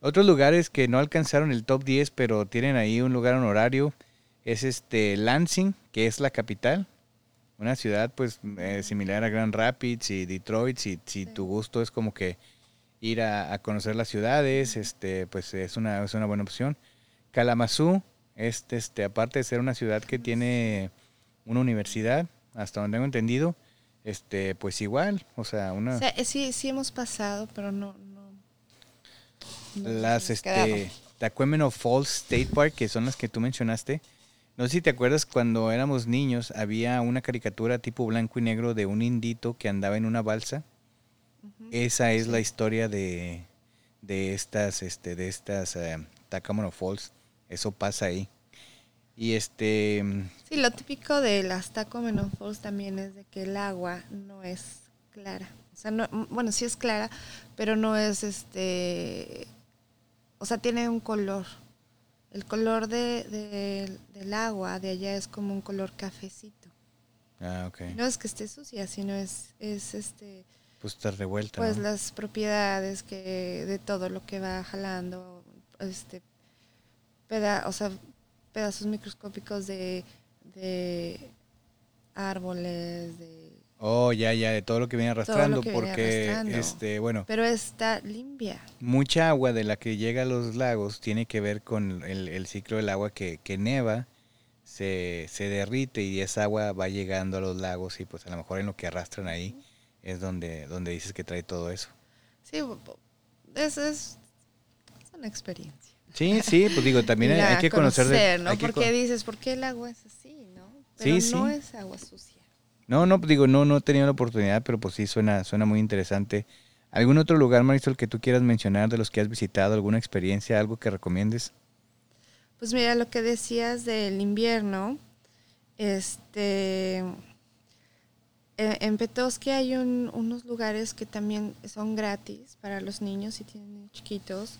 Otros lugares que no alcanzaron el top 10, pero tienen ahí un lugar honorario, es este Lansing, que es la capital, una ciudad pues eh, similar a Grand Rapids y Detroit, si, si tu gusto es como que ir a, conocer las ciudades, este, pues es una, es una buena opción. Kalamazoo, este, este, aparte de ser una ciudad que tiene una universidad, hasta donde tengo entendido, este, pues igual, o sea, una... sí, sí hemos pasado, pero no... las, este, Tacuémeno Falls State Park, que son las que tú mencionaste, no sé si te acuerdas cuando éramos niños, había una caricatura tipo blanco y negro de un indito que andaba en una balsa esa es la historia de, de estas, este, de estas eh, Falls. Eso pasa ahí. Y este. Sí, lo típico de las Tacomeno Falls también es de que el agua no es clara. O sea, no, bueno, sí es clara, pero no es este. O sea, tiene un color. El color de, del agua de allá es como un color cafecito. Ah, ok. No es que esté sucia, sino es, es este pues está revuelta. Pues las propiedades que de todo lo que va jalando, este, peda o sea, pedazos microscópicos de, de árboles, de... Oh, ya, ya, de todo lo que viene arrastrando, porque, este, bueno... Pero está limpia. Mucha agua de la que llega a los lagos tiene que ver con el, el ciclo del agua que, que neva, se, se derrite y esa agua va llegando a los lagos y pues a lo mejor en lo que arrastran ahí es donde, donde dices que trae todo eso. Sí, eso es, una experiencia. Sí, sí, pues digo, también hay, que conocer. de, ¿no? Porque dices, ¿por qué el agua es así, no? Pero sí, no es agua sucia. No, no, pues digo, no, no he tenido la oportunidad, pero pues sí suena, suena muy interesante. ¿Algún otro lugar, Marisol, que tú quieras mencionar de los que has visitado? ¿Alguna experiencia, algo que recomiendes? Pues mira, lo que decías del invierno, este, en Petoskey hay unos lugares que también son gratis para los niños y tienen chiquitos,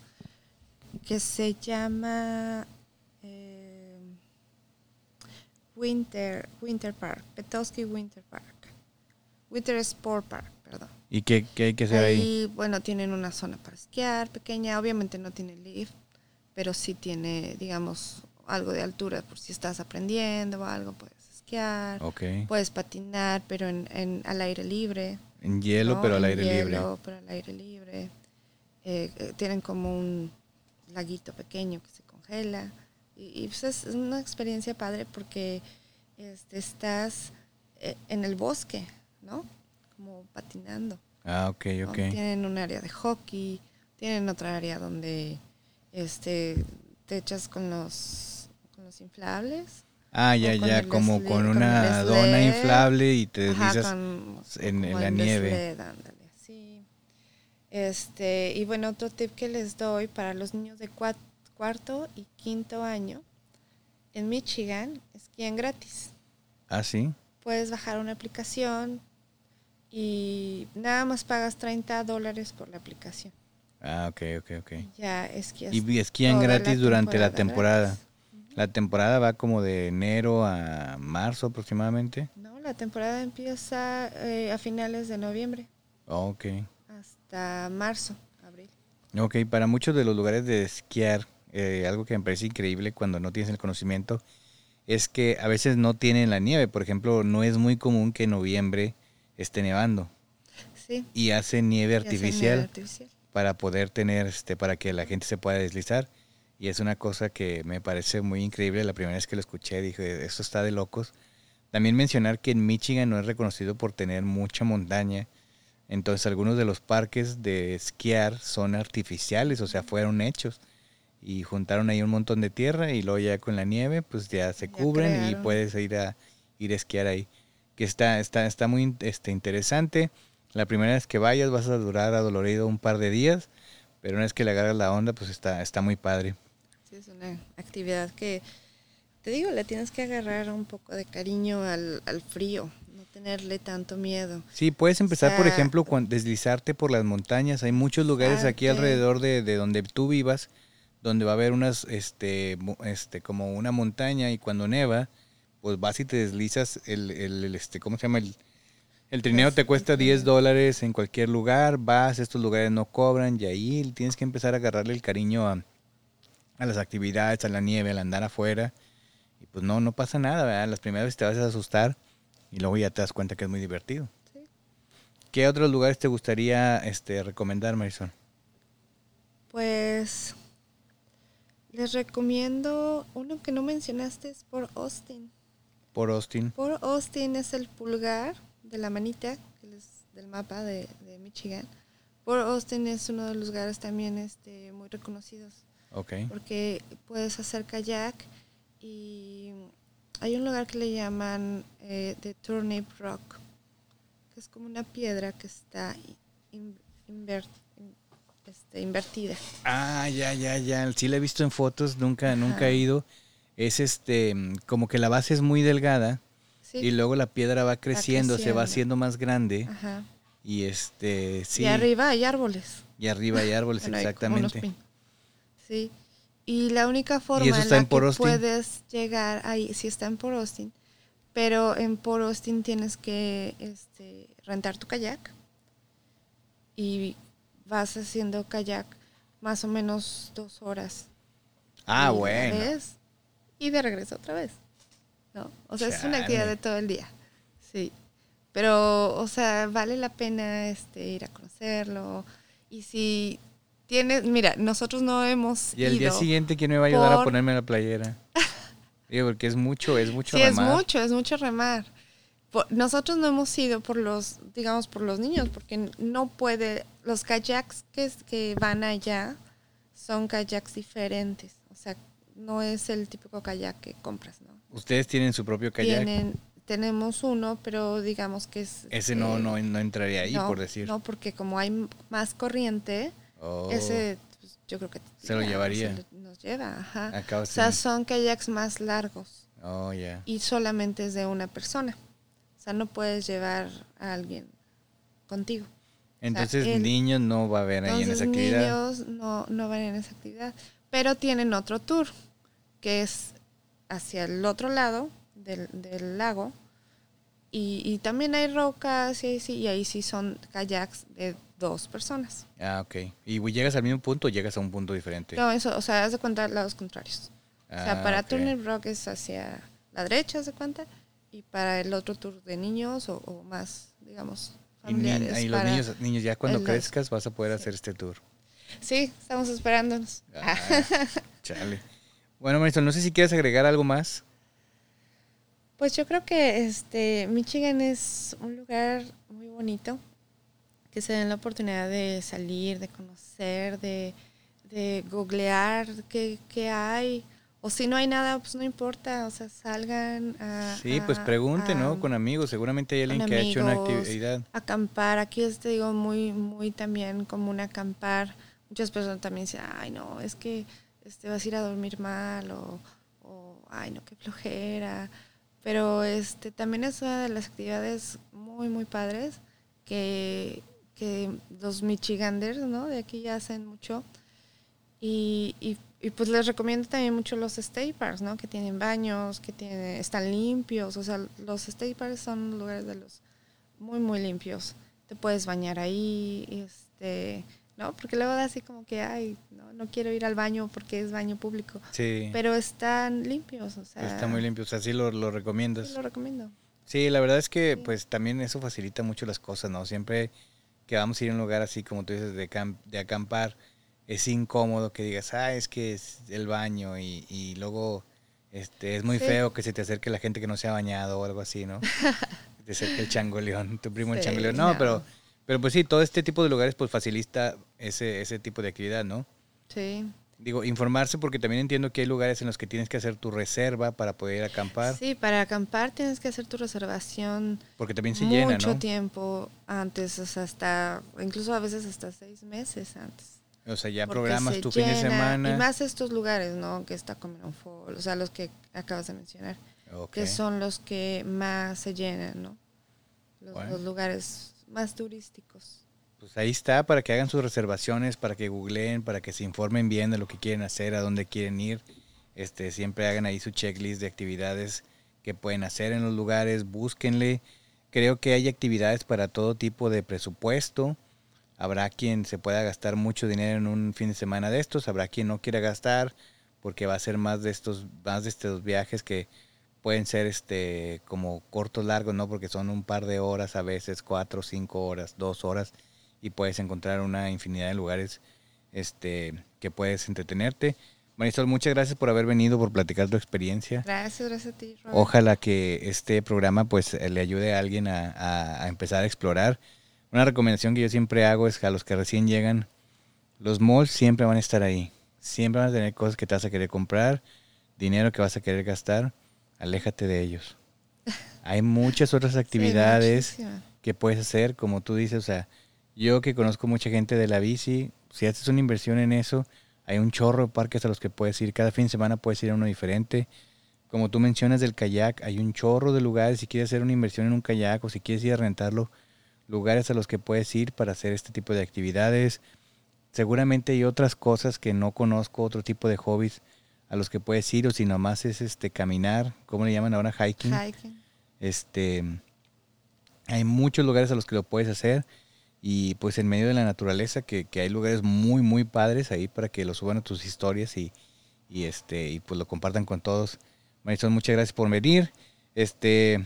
que se llama eh, Winter, Winter Park, Petoskey Winter Park, Winter Sport Park, perdón. ¿Y qué, hay que hacer ahí? Bueno, tienen una zona para esquiar pequeña, obviamente no tiene lift, pero sí tiene, digamos, algo de altura por si estás aprendiendo o algo, puedes esquiar, puedes patinar, pero en, al aire libre. En hielo, pero al aire hielo, libre. pero al aire libre. Eh, eh, tienen como un laguito pequeño que se congela. Y, pues es una experiencia padre porque este, estás eh, en el bosque, ¿no? como patinando. Ah, ok, ok. Tienen un área de hockey, tienen otra área donde este te echas con los, con los inflables. Ah, ya, ya, como con una dona inflable y te deslizas en, la nieve. sí. Este, y bueno, otro tip que les doy para los niños de cuarto y quinto año, en Michigan esquían gratis. Ah, sí. Puedes bajar una aplicación, y nada más pagas 30 dólares por la aplicación. Ah, ok, ok, ok. Ya esquías. Y esquían gratis durante la temporada. ¿La temporada va como de enero a marzo aproximadamente? No, la temporada empieza eh, a finales de noviembre. ok. Hasta marzo, abril. Ok, para muchos de los lugares de esquiar, eh, algo que me parece increíble cuando no tienes el conocimiento, es que a veces no tienen la nieve. Por ejemplo, no es muy común que en noviembre esté nevando. Sí. Y hace nieve artificial, para poder tener, este, para que la gente se pueda deslizar. Y es una cosa que me parece muy increíble. La primera vez que lo escuché dije, esto está de locos. También mencionar que en Michigan no es reconocido por tener mucha montaña. Entonces algunos de los parques de esquiar son artificiales, o sea, fueron hechos. Y juntaron ahí un montón de tierra y luego ya con la nieve, pues ya se cubren y puedes ir a ir a esquiar ahí que está, está, está muy este, interesante. La primera vez que vayas vas a durar adolorido un par de días, pero una vez que le agarras la onda, pues está, está muy padre. Sí, es una actividad que, te digo, le tienes que agarrar un poco de cariño al, frío, no tenerle tanto miedo. Sí, puedes empezar, por ejemplo, con deslizarte por las montañas. Hay muchos lugares aquí alrededor de, de, donde tú vivas, donde va a haber unas, este, este, como una montaña y cuando neva, pues vas y te deslizas, el, el, este, ¿cómo se llama? El, el trineo te cuesta 10 dólares en cualquier lugar, vas, estos lugares no cobran y ahí tienes que empezar a agarrarle el cariño a, a las actividades, a la nieve, al andar afuera. Y pues no, no pasa nada, ¿verdad? Las primeras veces te vas a asustar y luego ya te das cuenta que es muy divertido. ¿Qué otros lugares te gustaría este, recomendar, Marisol? Pues les recomiendo uno que no mencionaste, es por Austin. Por Austin. Por Austin es el pulgar de la manita del mapa de, Michigan. Por Austin es uno de los lugares también este, muy reconocidos. Okay. Porque puedes hacer kayak y hay un lugar que le llaman eh, The Turnip Rock, que es como una piedra que está este, invertida. Ah, ya, ya, ya. Sí la he visto en fotos, nunca, nunca he ido es este, como que la base es muy delgada y luego la piedra va creciendo, se va haciendo más grande. Y este, sí. Y arriba hay árboles. Y arriba hay árboles, exactamente. Sí. Y la única forma en la que puedes llegar ahí, sí está en Port Austin, pero en Port Austin tienes que este, rentar tu kayak y vas haciendo kayak más o menos dos horas. Ah, bueno y de regreso otra vez. ¿No? O sea, es una actividad de todo el día. Sí. Pero, o sea, vale la pena este, ir a conocerlo. Y si tienes, mira, nosotros no hemos. Y el día siguiente, ¿quién me va a ayudar a ponerme la playera? Digo, porque es mucho, es mucho remar. Sí, es mucho, es mucho remar. nosotros no hemos ido por los, digamos, por los niños, porque no puede, los kayaks que, que van allá son kayaks diferentes. O sea, no es el típico kayak que compras, ¿no? Ustedes tienen su propio kayak. Tienen, tenemos uno, pero digamos que es... Ese no, eh, no, no entraría ahí, no, por decir. No, porque como hay más corriente, Oh, ese pues, yo creo que... Se lo ya, llevaría. se lo- nos lleva, ajá. acá O sea, sí. son kayaks más largos Oh, ya. y solamente es de una persona. O sea, no puedes llevar a alguien contigo. Entonces, el- niños no va a haber ahí en esa actividad. niños no, no van en esa actividad. Pero tienen otro tour, que es hacia el otro lado del, del lago. Y, y también hay rocas y ahí, sí, y ahí sí son kayaks de dos personas. Ah, ok. ¿Y llegas al mismo punto o llegas a un punto diferente? No, eso, o sea, haz de cuenta lados contrarios. o sea, Ah, para ok. Turner Rock es hacia la derecha, haz de cuenta, y para el otro tour de niños o, o más, digamos, Y, ni- familiares. y los niños, niños, ya cuando crezcas vas a poder hacer este tour. Sí, estamos esperándonos. Ah, chale. Bueno, Marisol, no sé si quieres agregar algo más. Pues yo creo que este Michigan es un lugar muy bonito, que se den la oportunidad de salir, de conocer, de, de googlear qué, qué hay. O si no hay nada, pues no importa, o sea, salgan a... Sí, pues a- pregunte, a- ¿no? Con amigos. Seguramente hay alguien que ha hecho una actividad. acampar. Aquí es, te digo, muy, muy también común acampar. Muchas personas también dicen, ay, no, es que este, vas a ir a dormir mal o, o, ay, no, qué flojera. Pero este también es una de las actividades muy, muy padres que, que los Michiganders, ¿no? De aquí ya hacen mucho. Y, y, y, pues les recomiendo también mucho los parks, ¿no? Que tienen baños, que tienen, están limpios. O sea, los parks son lugares de los muy, muy limpios. Te puedes bañar ahí, este, ¿no? Porque luego da así como que, ay, no, no quiero ir al baño porque es baño público. Sí. Pero están limpios, o sea. está muy limpio. O sea, sí lo, lo sí recomiendas. lo recomiendo. Sí, la verdad es que Sí. pues también eso facilita mucho las cosas, ¿no? Siempre que vamos a ir a un lugar así como tú dices de, cam- de acampar, es incómodo que digas, ah, es que es el baño y, y luego este es muy Sí. feo que se te acerque la gente que no se ha bañado o algo así, ¿no? te acerca el changoleón, tu primo el changoleón. No, no. pero pero pues sí, todo este tipo de lugares pues facilita ese, ese tipo de actividad, ¿no? Sí. Digo, informarse porque también entiendo que hay lugares en los que tienes que hacer tu reserva para poder ir a acampar, Sí, para acampar tienes que hacer tu reservación porque también se mucho llena, ¿no? tiempo antes, o sea, hasta, incluso a veces hasta seis meses antes. O sea, ya porque programas se tu fin de semana. Y más estos lugares, ¿no? Que está Common Fall, o sea, los que acabas de mencionar, que son los que más se llenan, ¿no? Los, Bueno. los lugares más turísticos. Pues ahí está, para que hagan sus reservaciones, para que googleen, para que se informen bien de lo que quieren hacer, a dónde quieren ir. Este, siempre hagan ahí su checklist de actividades que pueden hacer en los lugares, búsquenle. Creo que hay actividades para todo tipo de presupuesto. Habrá quien se pueda gastar mucho dinero en un fin de semana de estos, habrá quien no quiera gastar porque va a ser más de estos más de estos viajes que pueden ser este como cortos largos, ¿no? Porque son un par de horas a veces, cuatro, cinco horas, dos horas y puedes encontrar una infinidad de lugares este, que puedes entretenerte. Marisol, muchas gracias por haber venido, por platicar tu experiencia. Gracias, gracias a ti, Robert. Ojalá que este programa pues le ayude a alguien a, a- a empezar a explorar. Una recomendación que yo siempre hago es que a los que recién llegan, los malls siempre van a estar ahí. Siempre van a tener cosas que te vas a querer comprar, dinero que vas a querer gastar. Aléjate de ellos. Hay muchas otras Sí, actividades muchísima. que puedes hacer, como tú dices, o sea, yo que conozco mucha gente de la bici, si haces una inversión en eso, hay un chorro de parques a los que puedes ir, cada fin de semana puedes ir a uno diferente. Como tú mencionas del kayak, hay un chorro de lugares, si quieres hacer una inversión en un kayak o si quieres ir a rentarlo, lugares a los que puedes ir para hacer este tipo de actividades. Seguramente hay otras cosas que no conozco, otro tipo de hobbies a los que puedes ir o si nomás es este caminar, ¿cómo le llaman ahora? Hiking. Hiking. Este, hay muchos lugares a los que lo puedes hacer y pues en medio de la naturaleza que, que hay lugares muy muy padres ahí para que lo suban a tus historias y, y este y pues lo compartan con todos. Marisol, muchas gracias por venir. Este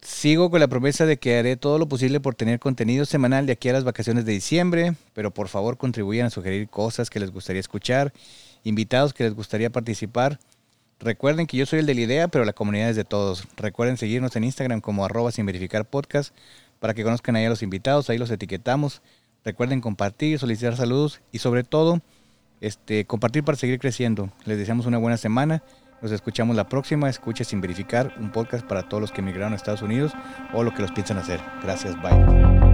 sigo con la promesa de que haré todo lo posible por tener contenido semanal de aquí a las vacaciones de diciembre, pero por favor contribuyan a sugerir cosas que les gustaría escuchar, invitados que les gustaría participar. Recuerden que yo soy el de la idea, pero la comunidad es de todos. Recuerden seguirnos en Instagram como arroba sin verificar podcast para que conozcan ahí a los invitados, ahí los etiquetamos. Recuerden compartir, solicitar saludos y sobre todo este, compartir para seguir creciendo. Les deseamos una buena semana, Nos escuchamos la próxima. Escuche sin verificar un podcast para todos los que emigraron a Estados Unidos o lo que los piensan hacer. Gracias, bye.